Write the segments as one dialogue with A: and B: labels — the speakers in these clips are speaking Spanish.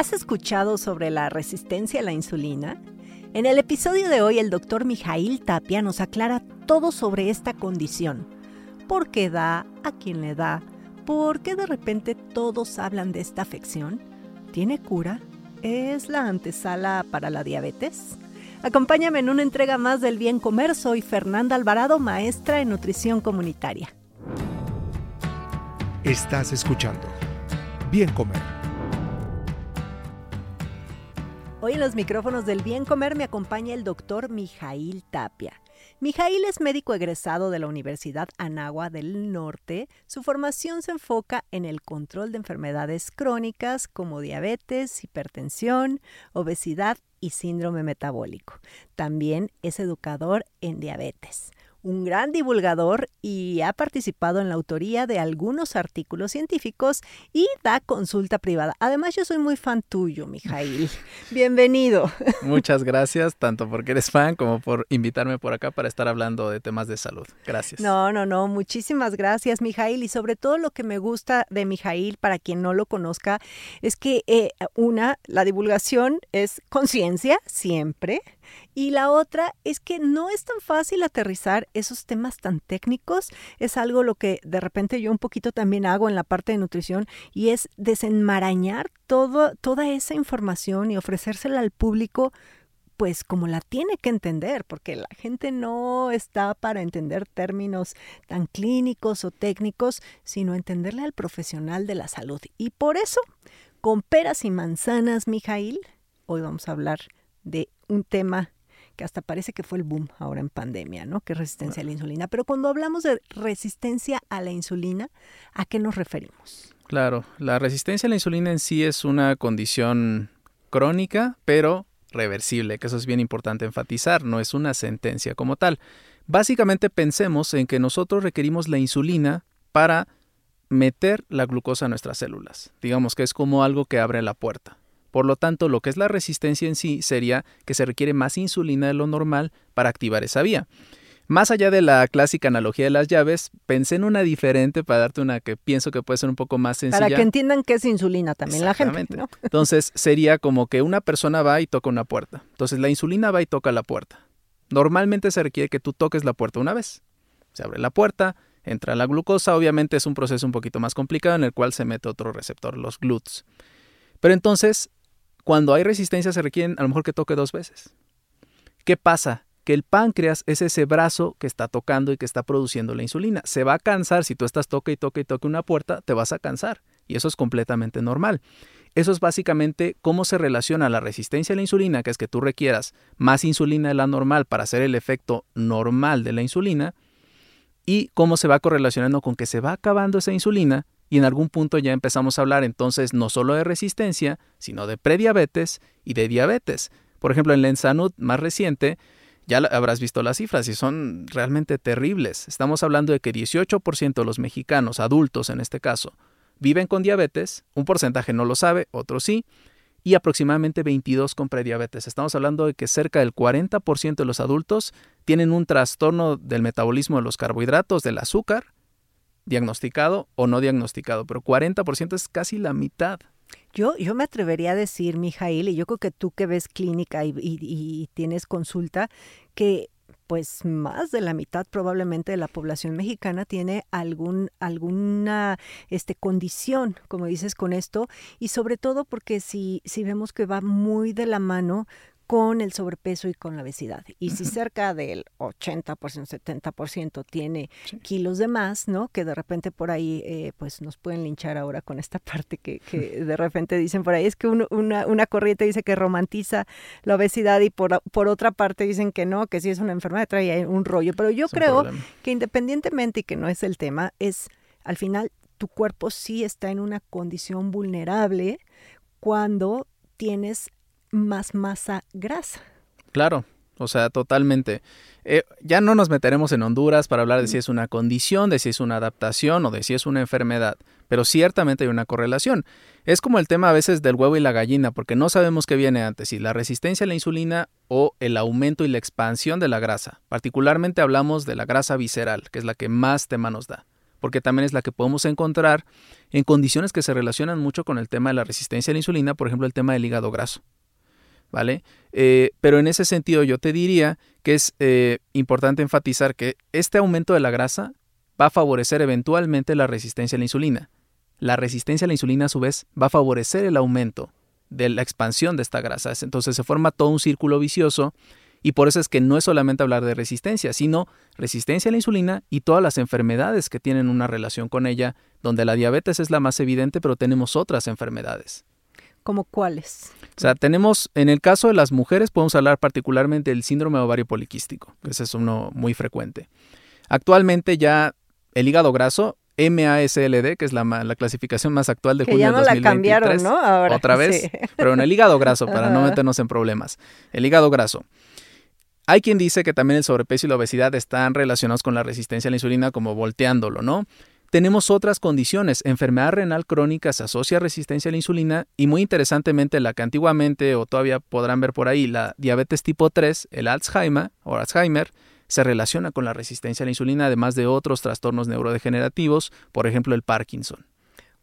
A: ¿Has escuchado sobre la resistencia a la insulina? En el episodio de hoy el doctor Mijail Tapia nos aclara todo sobre esta condición. ¿Por qué da? ¿A quién le da? ¿Por qué de repente todos hablan de esta afección? ¿Tiene cura? ¿Es la antesala para la diabetes? Acompáñame en una entrega más del Bien Comer. Soy Fernanda Alvarado, maestra en nutrición comunitaria.
B: Estás escuchando Bien Comer
A: Hoy en los micrófonos del Bien Comer me acompaña el doctor Mijail Tapia. Mijail es médico egresado de la Universidad Anagua del Norte. Su formación se enfoca en el control de enfermedades crónicas como diabetes, hipertensión, obesidad y síndrome metabólico. También es educador en diabetes un gran divulgador y ha participado en la autoría de algunos artículos científicos y da consulta privada. Además, yo soy muy fan tuyo, Mijail. Bienvenido.
C: Muchas gracias, tanto porque eres fan como por invitarme por acá para estar hablando de temas de salud. Gracias.
A: No, no, no, muchísimas gracias, Mijail. Y sobre todo lo que me gusta de Mijail, para quien no lo conozca, es que eh, una, la divulgación es conciencia, siempre. Y la otra es que no es tan fácil aterrizar esos temas tan técnicos. Es algo lo que de repente yo un poquito también hago en la parte de nutrición y es desenmarañar todo, toda esa información y ofrecérsela al público pues como la tiene que entender, porque la gente no está para entender términos tan clínicos o técnicos, sino entenderle al profesional de la salud. Y por eso, con peras y manzanas, Mijail, hoy vamos a hablar de un tema que hasta parece que fue el boom ahora en pandemia, ¿no? Que es resistencia a la insulina. Pero cuando hablamos de resistencia a la insulina, ¿a qué nos referimos?
C: Claro, la resistencia a la insulina en sí es una condición crónica, pero reversible, que eso es bien importante enfatizar, no es una sentencia como tal. Básicamente pensemos en que nosotros requerimos la insulina para meter la glucosa a nuestras células. Digamos que es como algo que abre la puerta. Por lo tanto, lo que es la resistencia en sí sería que se requiere más insulina de lo normal para activar esa vía. Más allá de la clásica analogía de las llaves, pensé en una diferente para darte una que pienso que puede ser un poco más sencilla.
A: Para que entiendan qué es insulina también la gente. ¿no?
C: Entonces sería como que una persona va y toca una puerta. Entonces la insulina va y toca la puerta. Normalmente se requiere que tú toques la puerta una vez. Se abre la puerta, entra la glucosa. Obviamente es un proceso un poquito más complicado en el cual se mete otro receptor, los GLUTs. Pero entonces cuando hay resistencia se requieren a lo mejor que toque dos veces. ¿Qué pasa? Que el páncreas es ese brazo que está tocando y que está produciendo la insulina. Se va a cansar si tú estás toque y toque y toque una puerta, te vas a cansar. Y eso es completamente normal. Eso es básicamente cómo se relaciona la resistencia a la insulina, que es que tú requieras más insulina de la normal para hacer el efecto normal de la insulina, y cómo se va correlacionando con que se va acabando esa insulina y en algún punto ya empezamos a hablar entonces no solo de resistencia, sino de prediabetes y de diabetes. Por ejemplo, en la Ensanud más reciente, ya habrás visto las cifras y son realmente terribles. Estamos hablando de que 18% de los mexicanos, adultos en este caso, viven con diabetes, un porcentaje no lo sabe, otro sí, y aproximadamente 22 con prediabetes. Estamos hablando de que cerca del 40% de los adultos tienen un trastorno del metabolismo de los carbohidratos, del azúcar, diagnosticado o no diagnosticado, pero 40% es casi la mitad.
A: Yo, yo me atrevería a decir, Mijail, y yo creo que tú que ves clínica y, tienes consulta, que pues más de la mitad probablemente de la población mexicana tiene algún, alguna este, condición, como dices, con esto, y sobre todo porque si, si vemos que va muy de la mano con el sobrepeso y con la obesidad. Y si cerca del 80%, 70% tiene kilos de más, ¿no? Que de repente por ahí, eh, pues nos pueden linchar ahora con esta parte que, que de repente dicen por ahí, es que una, una, corriente dice que romantiza la obesidad y por, por otra parte dicen que no, que si es una enfermedad trae un rollo. Pero yo creo que independientemente y que no es el tema, es al final tu cuerpo sí está en una condición vulnerable cuando tienes más masa grasa.
C: Claro, o sea, totalmente. Eh, ya no nos meteremos en Honduras para hablar de si es una condición, de si es una adaptación o de si es una enfermedad, pero ciertamente hay una correlación. Es como el tema a veces del huevo y la gallina, porque no sabemos qué viene antes, si la resistencia a la insulina o el aumento y la expansión de la grasa. Particularmente hablamos de la grasa visceral, que es la que más tema nos da, porque también es la que podemos encontrar en condiciones que se relacionan mucho con el tema de la resistencia a la insulina, por ejemplo el tema del hígado graso. ¿Vale? Eh, pero en ese sentido yo te diría que es eh, importante enfatizar que este aumento de la grasa va a favorecer eventualmente la resistencia a la insulina. La resistencia a la insulina a su vez va a favorecer el aumento de la expansión de esta grasa. Entonces se forma todo un círculo vicioso y por eso es que no es solamente hablar de resistencia, sino resistencia a la insulina y todas las enfermedades que tienen una relación con ella, donde la diabetes es la más evidente, pero tenemos otras enfermedades.
A: ¿Como cuáles?
C: O sea, tenemos, en el caso de las mujeres, podemos hablar particularmente del síndrome ovario poliquístico, que ese es uno muy frecuente. Actualmente ya el hígado graso, MASLD, que es la, clasificación más actual de
A: que
C: junio
A: ya no
C: 2023.
A: la cambiaron, ¿no? Ahora,
C: Otra vez,
A: sí.
C: pero en el hígado graso, para no meternos en problemas. El hígado graso. Hay quien dice que también el sobrepeso y la obesidad están relacionados con la resistencia a la insulina, como volteándolo, ¿no? Tenemos otras condiciones. Enfermedad renal crónica se asocia a resistencia a la insulina y muy interesantemente la que antiguamente o todavía podrán ver por ahí, la diabetes tipo 3, el Alzheimer o Alzheimer, se relaciona con la resistencia a la insulina, además de otros trastornos neurodegenerativos, por ejemplo el Parkinson.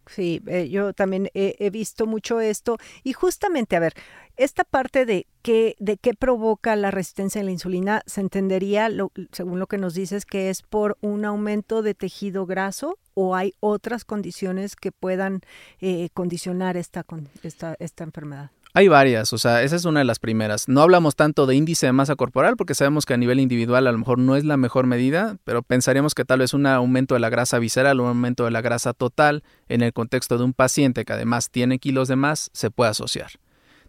A: Sí, eh, yo también he, visto mucho esto y justamente, a ver, esta parte de qué, de qué provoca la resistencia a la insulina se entendería, lo, según lo que nos dices, que es por un aumento de tejido graso o hay otras condiciones que puedan eh, condicionar esta, esta, esta enfermedad.
C: Hay varias, o sea, esa es una de las primeras. No hablamos tanto de índice de masa corporal porque sabemos que a nivel individual a lo mejor no es la mejor medida, pero pensaríamos que tal vez un aumento de la grasa visceral o un aumento de la grasa total en el contexto de un paciente que además tiene kilos de más se puede asociar.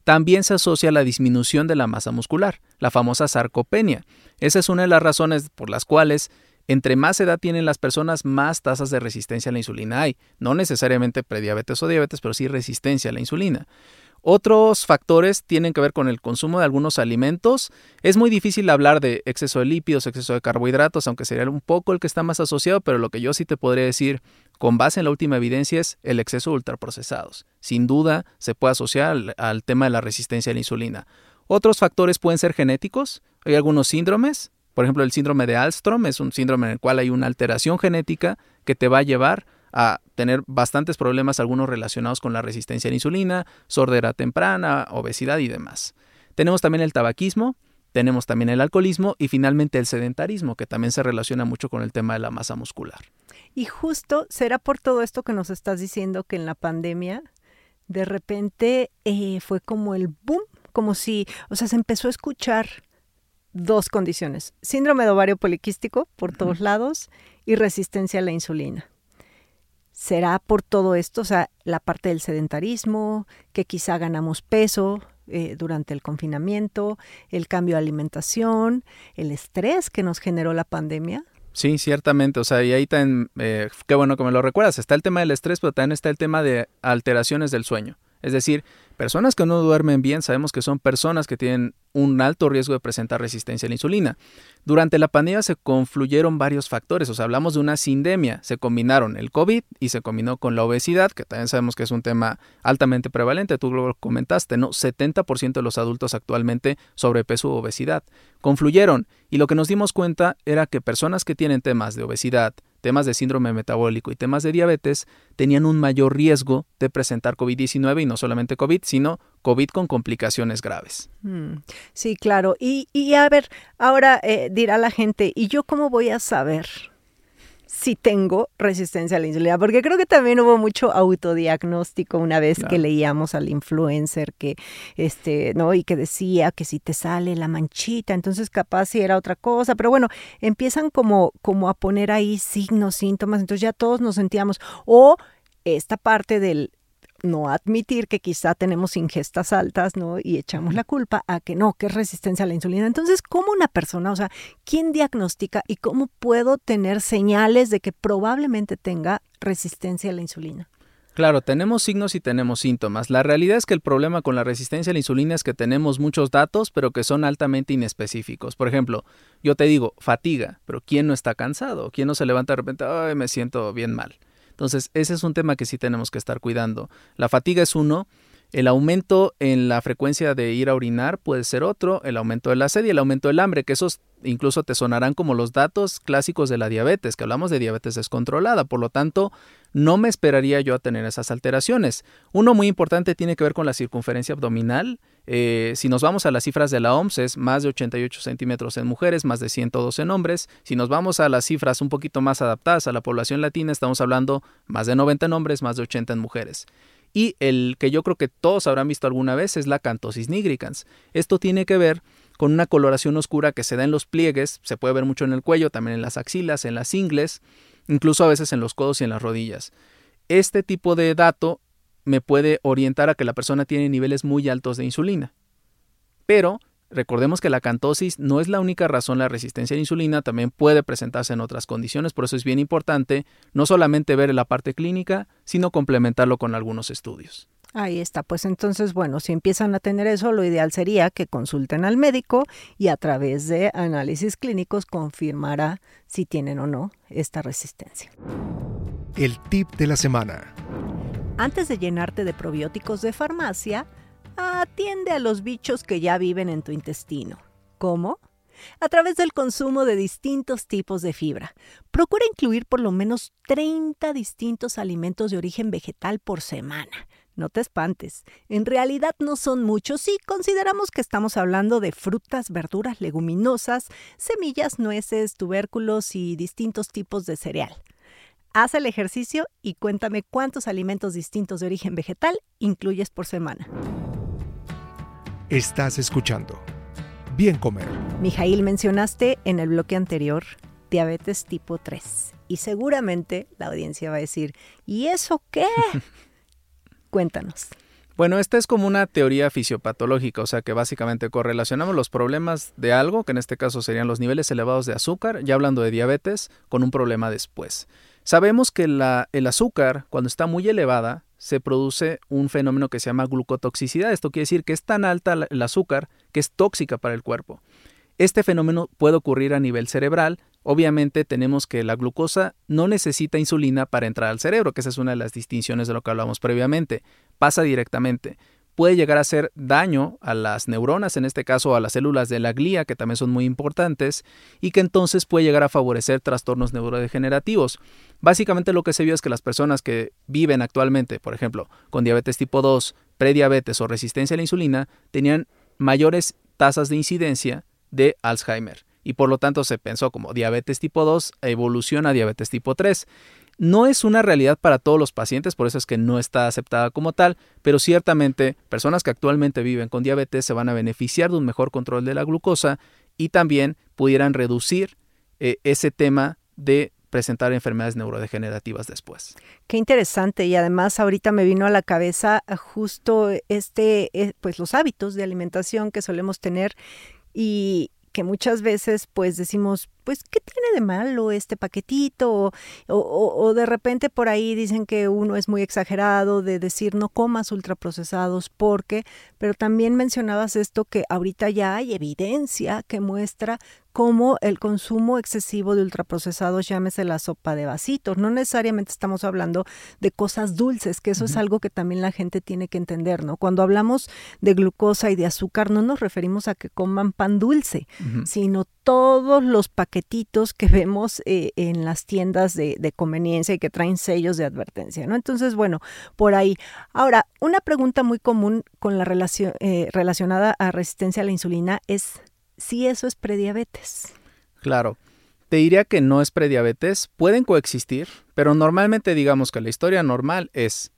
C: También se asocia la disminución de la masa muscular, la famosa sarcopenia. Esa es una de las razones por las cuales entre más edad tienen las personas, más tasas de resistencia a la insulina hay. No necesariamente prediabetes o diabetes, pero sí resistencia a la insulina. Otros factores tienen que ver con el consumo de algunos alimentos. Es muy difícil hablar de exceso de lípidos, exceso de carbohidratos, aunque sería un poco el que está más asociado, pero lo que yo sí te podría decir con base en la última evidencia es el exceso de ultraprocesados. Sin duda se puede asociar al, al tema de la resistencia a la insulina. Otros factores pueden ser genéticos. Hay algunos síndromes. Por ejemplo, el síndrome de Alstrom es un síndrome en el cual hay una alteración genética que te va a llevar a tener bastantes problemas, algunos relacionados con la resistencia a la insulina, sordera temprana, obesidad y demás. Tenemos también el tabaquismo, tenemos también el alcoholismo y finalmente el sedentarismo, que también se relaciona mucho con el tema de la masa muscular.
A: Y justo será por todo esto que nos estás diciendo que en la pandemia de repente eh, fue como el boom, como si, o sea, se empezó a escuchar dos condiciones, síndrome de ovario poliquístico por todos lados y resistencia a la insulina. ¿Será por todo esto, o sea, la parte del sedentarismo, que quizá ganamos peso eh, durante el confinamiento, el cambio de alimentación, el estrés que nos generó la pandemia?
C: Sí, ciertamente. O sea, y ahí también, eh, qué bueno que me lo recuerdas. Está el tema del estrés, pero también está el tema de alteraciones del sueño. Es decir, personas que no duermen bien sabemos que son personas que tienen un alto riesgo de presentar resistencia a la insulina. Durante la pandemia se confluyeron varios factores, o sea, hablamos de una sindemia, se combinaron el COVID y se combinó con la obesidad, que también sabemos que es un tema altamente prevalente, tú lo comentaste, ¿no? 70% de los adultos actualmente sobrepeso u obesidad. Confluyeron y lo que nos dimos cuenta era que personas que tienen temas de obesidad, temas de síndrome metabólico y temas de diabetes tenían un mayor riesgo de presentar COVID-19 y no solamente COVID, sino COVID con complicaciones graves.
A: Mm, sí, claro. Y, y a ver, ahora eh, dirá la gente, ¿y yo cómo voy a saber? Si tengo resistencia a la insulina, porque creo que también hubo mucho autodiagnóstico una vez que leíamos al influencer que este, ¿no? y que decía que si te sale la manchita, entonces capaz si era otra cosa, pero bueno, empiezan como como a poner ahí signos, síntomas, entonces ya todos nos sentíamos o esta parte del no admitir que quizá tenemos ingestas altas, ¿no? Y echamos la culpa a que no, que es resistencia a la insulina. Entonces, ¿cómo una persona, o sea, quién diagnostica y cómo puedo tener señales de que probablemente tenga resistencia a la insulina?
C: Claro, tenemos signos y tenemos síntomas. La realidad es que el problema con la resistencia a la insulina es que tenemos muchos datos, pero que son altamente inespecíficos. Por ejemplo, yo te digo, fatiga, pero ¿quién no está cansado? ¿Quién no se levanta de repente, ay, me siento bien mal? Entonces, ese es un tema que sí tenemos que estar cuidando. La fatiga es uno, el aumento en la frecuencia de ir a orinar puede ser otro, el aumento de la sed y el aumento del hambre, que esos incluso te sonarán como los datos clásicos de la diabetes, que hablamos de diabetes descontrolada, por lo tanto, no me esperaría yo a tener esas alteraciones. Uno muy importante tiene que ver con la circunferencia abdominal. Eh, si nos vamos a las cifras de la OMS, es más de 88 centímetros en mujeres, más de 102 en hombres. Si nos vamos a las cifras un poquito más adaptadas a la población latina, estamos hablando más de 90 en hombres, más de 80 en mujeres. Y el que yo creo que todos habrán visto alguna vez es la cantosis nigricans. Esto tiene que ver con una coloración oscura que se da en los pliegues, se puede ver mucho en el cuello, también en las axilas, en las ingles, incluso a veces en los codos y en las rodillas. Este tipo de dato me puede orientar a que la persona tiene niveles muy altos de insulina. Pero Recordemos que la cantosis no es la única razón la resistencia a la insulina, también puede presentarse en otras condiciones, por eso es bien importante no solamente ver la parte clínica, sino complementarlo con algunos estudios.
A: Ahí está, pues entonces, bueno, si empiezan a tener eso, lo ideal sería que consulten al médico y a través de análisis clínicos confirmará si tienen o no esta resistencia.
B: El tip de la semana.
A: Antes de llenarte de probióticos de farmacia, atiende a los bichos que ya viven en tu intestino. ¿Cómo? A través del consumo de distintos tipos de fibra. Procura incluir por lo menos 30 distintos alimentos de origen vegetal por semana. No te espantes, en realidad no son muchos si consideramos que estamos hablando de frutas, verduras, leguminosas, semillas, nueces, tubérculos y distintos tipos de cereal. Haz el ejercicio y cuéntame cuántos alimentos distintos de origen vegetal incluyes por semana.
B: Estás escuchando Bien Comer.
A: Mijail, mencionaste en el bloque anterior diabetes tipo 3 y seguramente la audiencia va a decir, ¿y eso qué? Cuéntanos.
C: Bueno, esta es como una teoría fisiopatológica, o sea que básicamente correlacionamos los problemas de algo, que en este caso serían los niveles elevados de azúcar, ya hablando de diabetes, con un problema después. Sabemos que la, el azúcar, cuando está muy elevada, se produce un fenómeno que se llama glucotoxicidad. Esto quiere decir que es tan alta el azúcar que es tóxica para el cuerpo. Este fenómeno puede ocurrir a nivel cerebral. Obviamente tenemos que la glucosa no necesita insulina para entrar al cerebro, que esa es una de las distinciones de lo que hablamos previamente. Pasa directamente puede llegar a hacer daño a las neuronas, en este caso a las células de la glía, que también son muy importantes, y que entonces puede llegar a favorecer trastornos neurodegenerativos. Básicamente lo que se vio es que las personas que viven actualmente, por ejemplo, con diabetes tipo 2, prediabetes o resistencia a la insulina, tenían mayores tasas de incidencia de Alzheimer y por lo tanto se pensó como diabetes tipo 2 evoluciona a diabetes tipo 3. No es una realidad para todos los pacientes, por eso es que no está aceptada como tal, pero ciertamente personas que actualmente viven con diabetes se van a beneficiar de un mejor control de la glucosa y también pudieran reducir eh, ese tema de presentar enfermedades neurodegenerativas después.
A: Qué interesante y además ahorita me vino a la cabeza justo este eh, pues los hábitos de alimentación que solemos tener y que muchas veces pues decimos pues, ¿qué tiene de malo este paquetito? O, de repente por ahí dicen que uno es muy exagerado de decir no comas ultraprocesados porque, pero también mencionabas esto que ahorita ya hay evidencia que muestra cómo el consumo excesivo de ultraprocesados, llámese la sopa de vasitos. No necesariamente estamos hablando de cosas dulces, que eso es algo que también la gente tiene que entender, ¿no? Cuando hablamos de glucosa y de azúcar, no nos referimos a que coman pan dulce, sino todos los paquetitos que vemos eh, en las tiendas de, conveniencia y que traen sellos de advertencia, ¿no? Entonces, bueno, por ahí. Ahora, una pregunta muy común con la relación, eh, relacionada a resistencia a la insulina es si eso es prediabetes.
C: Claro. Te diría que no es prediabetes, pueden coexistir, pero normalmente digamos que la historia normal es,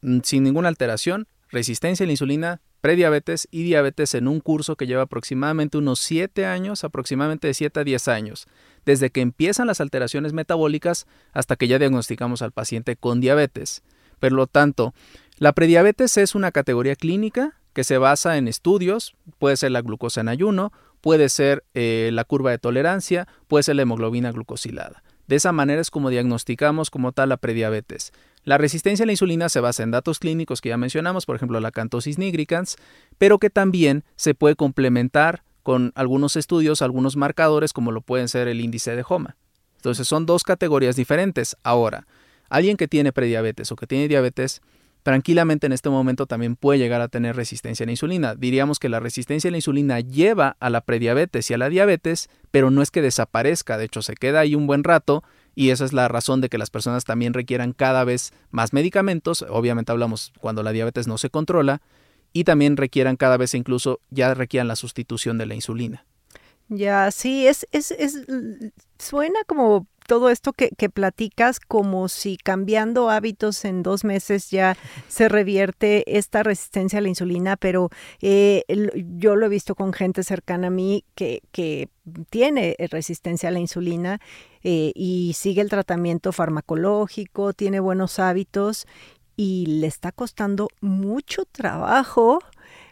C: mm, sin ninguna alteración, resistencia a la insulina, prediabetes y diabetes en un curso que lleva aproximadamente unos 7 años, aproximadamente de 7 a 10 años, desde que empiezan las alteraciones metabólicas hasta que ya diagnosticamos al paciente con diabetes. Por lo tanto, La prediabetes es una categoría clínica que se basa en estudios, puede ser la glucosa en ayuno, puede ser eh, la curva de tolerancia, puede ser la hemoglobina glucosilada. De esa manera es como diagnosticamos como tal la prediabetes. La resistencia a la insulina se basa en datos clínicos que ya mencionamos, por ejemplo la cantosis nigricans, pero que también se puede complementar con algunos estudios, algunos marcadores como lo pueden ser el índice de HOMA. Entonces son dos categorías diferentes. Ahora, alguien que tiene prediabetes o que tiene diabetes tranquilamente en este momento también puede llegar a tener resistencia a la insulina. Diríamos que la resistencia a la insulina lleva a la prediabetes y a la diabetes, pero no es que desaparezca, de hecho se queda ahí un buen rato y esa es la razón de que las personas también requieran cada vez más medicamentos, obviamente hablamos cuando la diabetes no se controla, y también requieran cada vez incluso ya requieran la sustitución de la insulina.
A: Ya, sí, es, es, es suena como todo esto que, que, platicas como si cambiando hábitos en dos meses ya se revierte esta resistencia a la insulina, pero eh, yo lo he visto con gente cercana a mí que, que tiene resistencia a la insulina eh, y sigue el tratamiento farmacológico, tiene buenos hábitos y le está costando mucho trabajo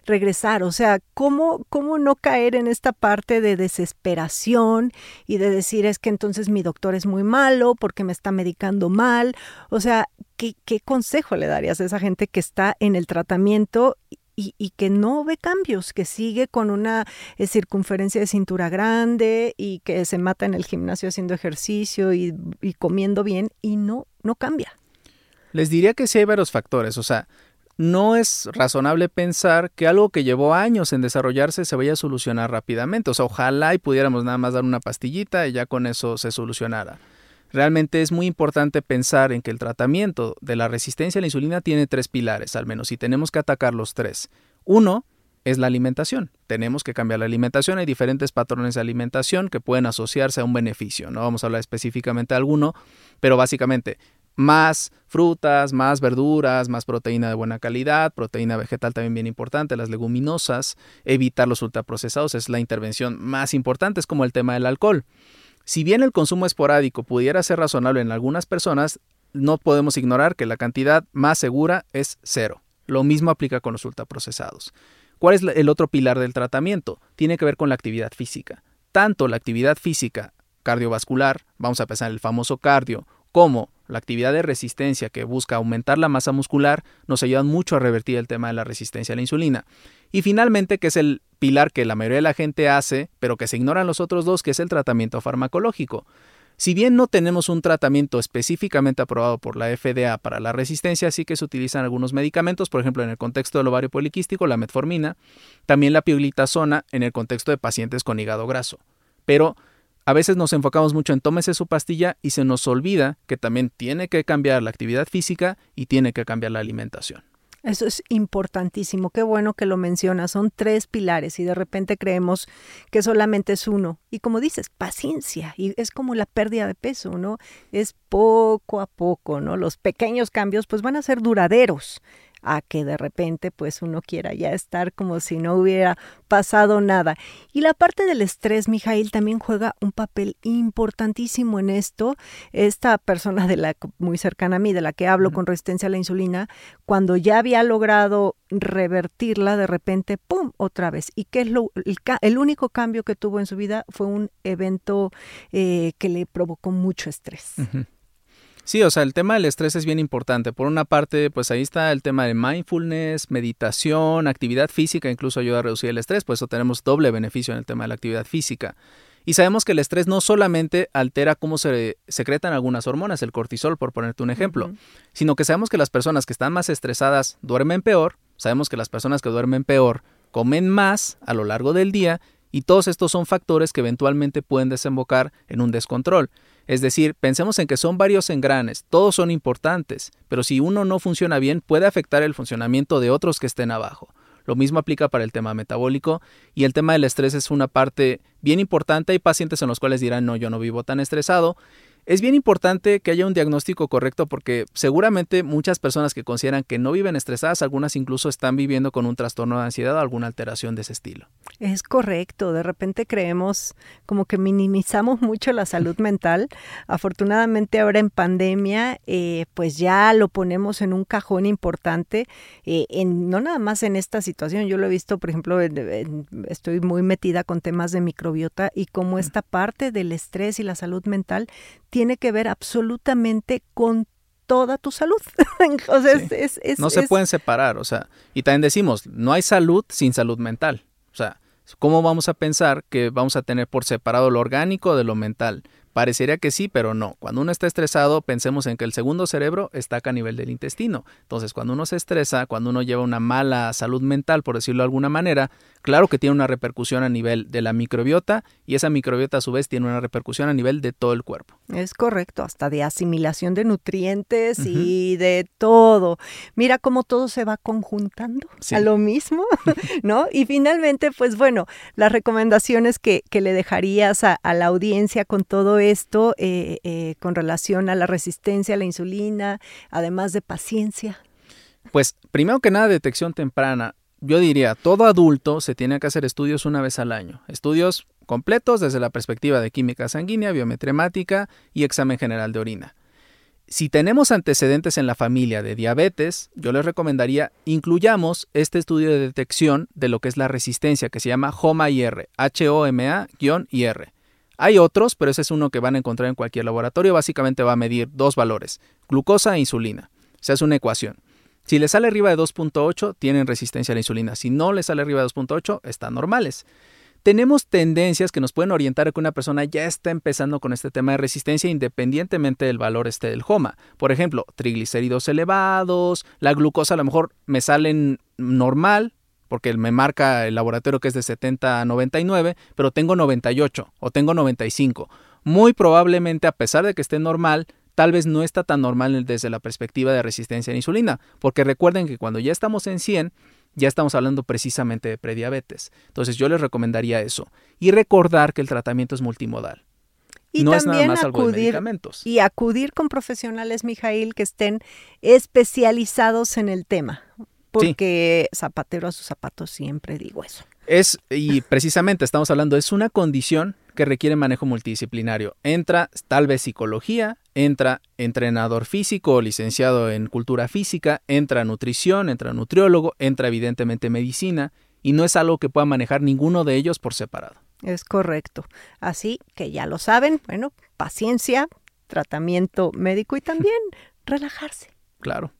A: regresar, o sea, ¿cómo, ¿cómo no caer en esta parte de desesperación y de decir es que entonces mi doctor es muy malo porque me está medicando mal? O sea, ¿qué, qué consejo le darías a esa gente que está en el tratamiento y, y, que no ve cambios, que sigue con una eh, circunferencia de cintura grande y que se mata en el gimnasio haciendo ejercicio y, y comiendo bien y no, no cambia.
C: Les diría que sí hay varios factores, o sea, no es razonable pensar que algo que llevó años en desarrollarse se vaya a solucionar rápidamente. O sea, ojalá y pudiéramos nada más dar una pastillita y ya con eso se solucionara. Realmente es muy importante pensar en que el tratamiento de la resistencia a la insulina tiene tres pilares, al menos, y tenemos que atacar los tres. Uno es la alimentación. Tenemos que cambiar la alimentación. Hay diferentes patrones de alimentación que pueden asociarse a un beneficio. No vamos a hablar específicamente de alguno, pero básicamente más frutas, más verduras, más proteína de buena calidad, proteína vegetal también bien importante, las leguminosas, evitar los ultraprocesados es la intervención más importante, es como el tema del alcohol. Si bien el consumo esporádico pudiera ser razonable en algunas personas, no podemos ignorar que la cantidad más segura es cero. Lo mismo aplica con los ultraprocesados. ¿Cuál es el otro pilar del tratamiento? Tiene que ver con la actividad física. Tanto la actividad física cardiovascular, vamos a pensar en el famoso cardio, como la actividad de resistencia que busca aumentar la masa muscular nos ayudan mucho a revertir el tema de la resistencia a la insulina. Y finalmente, que es el pilar que la mayoría de la gente hace, pero que se ignoran los otros dos, que es el tratamiento farmacológico. Si bien no tenemos un tratamiento específicamente aprobado por la FDA para la resistencia, sí que se utilizan algunos medicamentos, por ejemplo, en el contexto del ovario poliquístico, la metformina, también la pioglitazona en el contexto de pacientes con hígado graso. Pero a veces nos enfocamos mucho en tómese su pastilla y se nos olvida que también tiene que cambiar la actividad física y tiene que cambiar la alimentación.
A: Eso es importantísimo, qué bueno que lo mencionas, son tres pilares y de repente creemos que solamente es uno. Y como dices, paciencia, y es como la pérdida de peso, ¿no? Es poco a poco, ¿no? Los pequeños cambios pues van a ser duraderos a que de repente pues uno quiera ya estar como si no hubiera pasado nada. Y la parte del estrés, Mijail, también juega un papel importantísimo en esto. Esta persona de la muy cercana a mí, de la que hablo con resistencia a la insulina, cuando ya había logrado revertirla, de repente, ¡pum!, otra vez. ¿Y qué es lo, el, único cambio que tuvo en su vida fue un evento eh, que le provocó mucho estrés.
C: Sí, o sea, el tema del estrés es bien importante. Por una parte, pues ahí está el tema de mindfulness, meditación, actividad física, incluso ayuda a reducir el estrés, pues eso tenemos doble beneficio en el tema de la actividad física. Y sabemos que el estrés no solamente altera cómo se secretan algunas hormonas, el cortisol, por ponerte un ejemplo, sino que sabemos que las personas que están más estresadas duermen peor, sabemos que las personas que duermen peor comen más a lo largo del día y todos estos son factores que eventualmente pueden desembocar en un descontrol. Es decir, pensemos en que son varios engranes, todos son importantes, pero si uno no funciona bien puede afectar el funcionamiento de otros que estén abajo. Lo mismo aplica para el tema metabólico y el tema del estrés es una parte bien importante. Hay pacientes en los cuales dirán, no, yo no vivo tan estresado. Es bien importante que haya un diagnóstico correcto porque seguramente muchas personas que consideran que no viven estresadas, algunas incluso están viviendo con un trastorno de ansiedad o alguna alteración de ese estilo.
A: Es correcto, de repente creemos como que minimizamos mucho la salud mental. Afortunadamente ahora en pandemia, eh, pues ya lo ponemos en un cajón importante, eh, en, no nada más en esta situación, yo lo he visto, por ejemplo, estoy muy metida con temas de microbiota y cómo esta parte del estrés y la salud mental tiene que ver absolutamente con toda tu salud. o sea, es,
C: no se pueden separar, o sea, y también decimos, no hay salud sin salud mental. O sea, ¿cómo vamos a pensar que vamos a tener por separado lo orgánico de lo mental? Parecería que sí, pero no. Cuando uno está estresado, pensemos en que el segundo cerebro está acá a nivel del intestino. Entonces, cuando uno se estresa, cuando uno lleva una mala salud mental, por decirlo de alguna manera, claro que tiene una repercusión a nivel de la microbiota y esa microbiota a su vez tiene una repercusión a nivel de todo el cuerpo.
A: Es correcto, hasta de asimilación de nutrientes y de todo. Mira cómo todo se va conjuntando a lo mismo, ¿no? Y finalmente, pues bueno, las recomendaciones que, le dejarías a, a la audiencia con todo esto eh, eh, con relación a la resistencia a la insulina, además de paciencia?
C: Pues primero que nada, detección temprana. Yo diría, todo adulto se tiene que hacer estudios una vez al año. Estudios completos desde la perspectiva de química sanguínea, biometría hemática y examen general de orina. Si tenemos antecedentes en la familia de diabetes, yo les recomendaría incluyamos este estudio de detección de lo que es la resistencia que se llama HOMA-IR, H-O-M-A-IR. Hay otros, pero ese es uno que van a encontrar en cualquier laboratorio. Básicamente va a medir dos valores, glucosa e insulina. O sea, es una ecuación. Si le sale arriba de 2.8, tienen resistencia a la insulina. Si no le sale arriba de 2.8, están normales. Tenemos tendencias que nos pueden orientar a que una persona ya está empezando con este tema de resistencia independientemente del valor este del HOMA. Por ejemplo, triglicéridos elevados, la glucosa a lo mejor me salen normal, porque me marca el laboratorio que es de 70 a 99, pero tengo 98 o tengo 95. Muy probablemente, a pesar de que esté normal, tal vez no está tan normal desde la perspectiva de resistencia a la insulina, porque recuerden que cuando ya estamos en 100, ya estamos hablando precisamente de prediabetes. Entonces yo les recomendaría eso. Y recordar que el tratamiento es multimodal.
A: Y no también es nada más acudir, de medicamentos. Y acudir con profesionales, Mijail, que estén especializados en el tema porque zapatero a sus zapatos siempre digo eso.
C: Es, y precisamente estamos hablando, es una condición que requiere manejo multidisciplinario. Entra tal vez psicología, entra entrenador físico o licenciado en cultura física, entra nutrición, entra nutriólogo, entra evidentemente medicina, y no es algo que pueda manejar ninguno de ellos por separado.
A: Es correcto. Así que ya lo saben, bueno, paciencia, tratamiento médico y también relajarse.
C: Claro.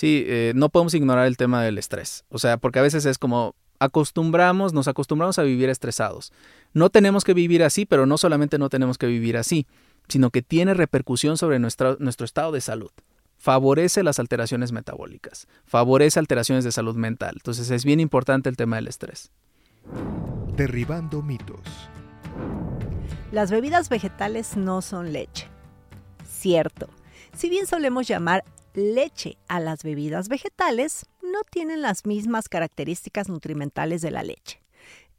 C: Sí, eh, no podemos ignorar el tema del estrés. O sea, porque a veces es como acostumbramos, nos acostumbramos a vivir estresados. No tenemos que vivir así, pero no solamente no tenemos que vivir así, sino que tiene repercusión sobre nuestro, nuestro estado de salud. Favorece las alteraciones metabólicas, favorece alteraciones de salud mental. Entonces es bien importante el tema del estrés.
B: Derribando mitos.
A: Las bebidas vegetales no son leche. Cierto. Si bien solemos llamar leche a las bebidas vegetales no tienen las mismas características nutrimentales de la leche.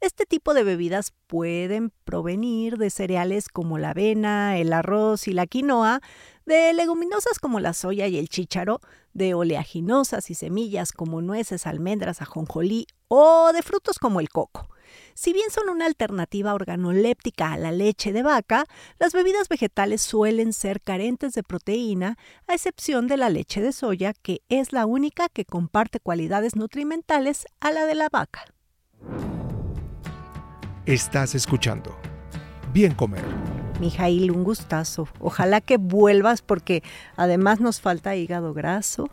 A: Este tipo de bebidas pueden provenir de cereales como la avena, el arroz y la quinoa, de leguminosas como la soya y el chícharo, de oleaginosas y semillas como nueces, almendras, ajonjolí o de frutos como el coco. Si bien son una alternativa organoléptica a la leche de vaca, las bebidas vegetales suelen ser carentes de proteína, a excepción de la leche de soya, que es la única que comparte cualidades nutrimentales a la de la vaca.
B: Estás escuchando. Bien comer.
A: Mijail, un gustazo. Ojalá que vuelvas porque además nos falta hígado graso,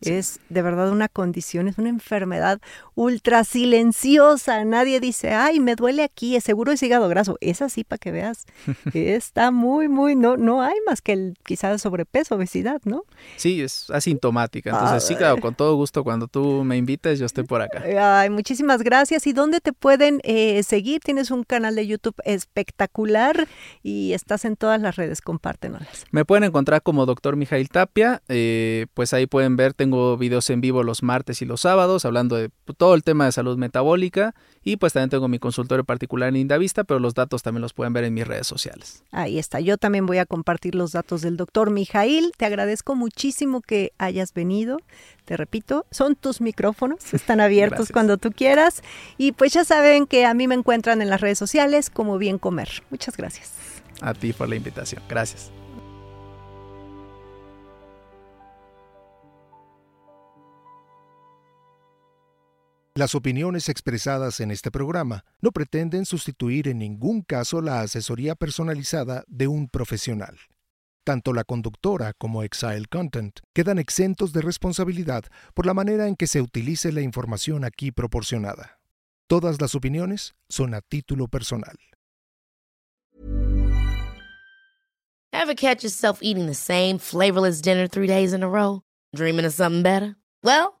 A: es de verdad una condición, es una enfermedad ultra silenciosa. Nadie dice, ay, me duele aquí, es seguro es hígado graso. Es así para que veas. Está muy, muy, no, no hay más que el quizás sobrepeso, obesidad, ¿no?
C: Sí, es asintomática. Entonces, sí, claro, con todo gusto, cuando tú me invites, yo estoy por acá.
A: Ay, muchísimas gracias. ¿Y dónde te pueden eh, seguir? Tienes un canal de YouTube espectacular y estás en todas las redes, compártenoslas.
C: Me pueden encontrar como doctor Mijail Tapia, eh, pues ahí pueden verte tengo videos en vivo los martes y los sábados hablando de todo el tema de salud metabólica y pues también tengo mi consultorio particular en Indavista, pero los datos también los pueden ver en mis redes sociales.
A: Ahí está, yo también voy a compartir los datos del doctor Mijail. Te agradezco muchísimo que hayas venido. Te repito, son tus micrófonos, están abiertos cuando tú quieras. Y pues ya saben que a mí me encuentran en las redes sociales como Bien Comer. Muchas gracias.
C: A ti por la invitación. Gracias.
B: Las opiniones expresadas en este programa no pretenden sustituir en ningún caso la asesoría personalizada de un profesional. Tanto la conductora como Exile Content quedan exentos de responsabilidad por la manera en que se utilice la información aquí proporcionada. Todas las opiniones son a título personal.
D: Ever catch yourself eating the same flavorless dinner three days in a row? Dreaming of something better? Well,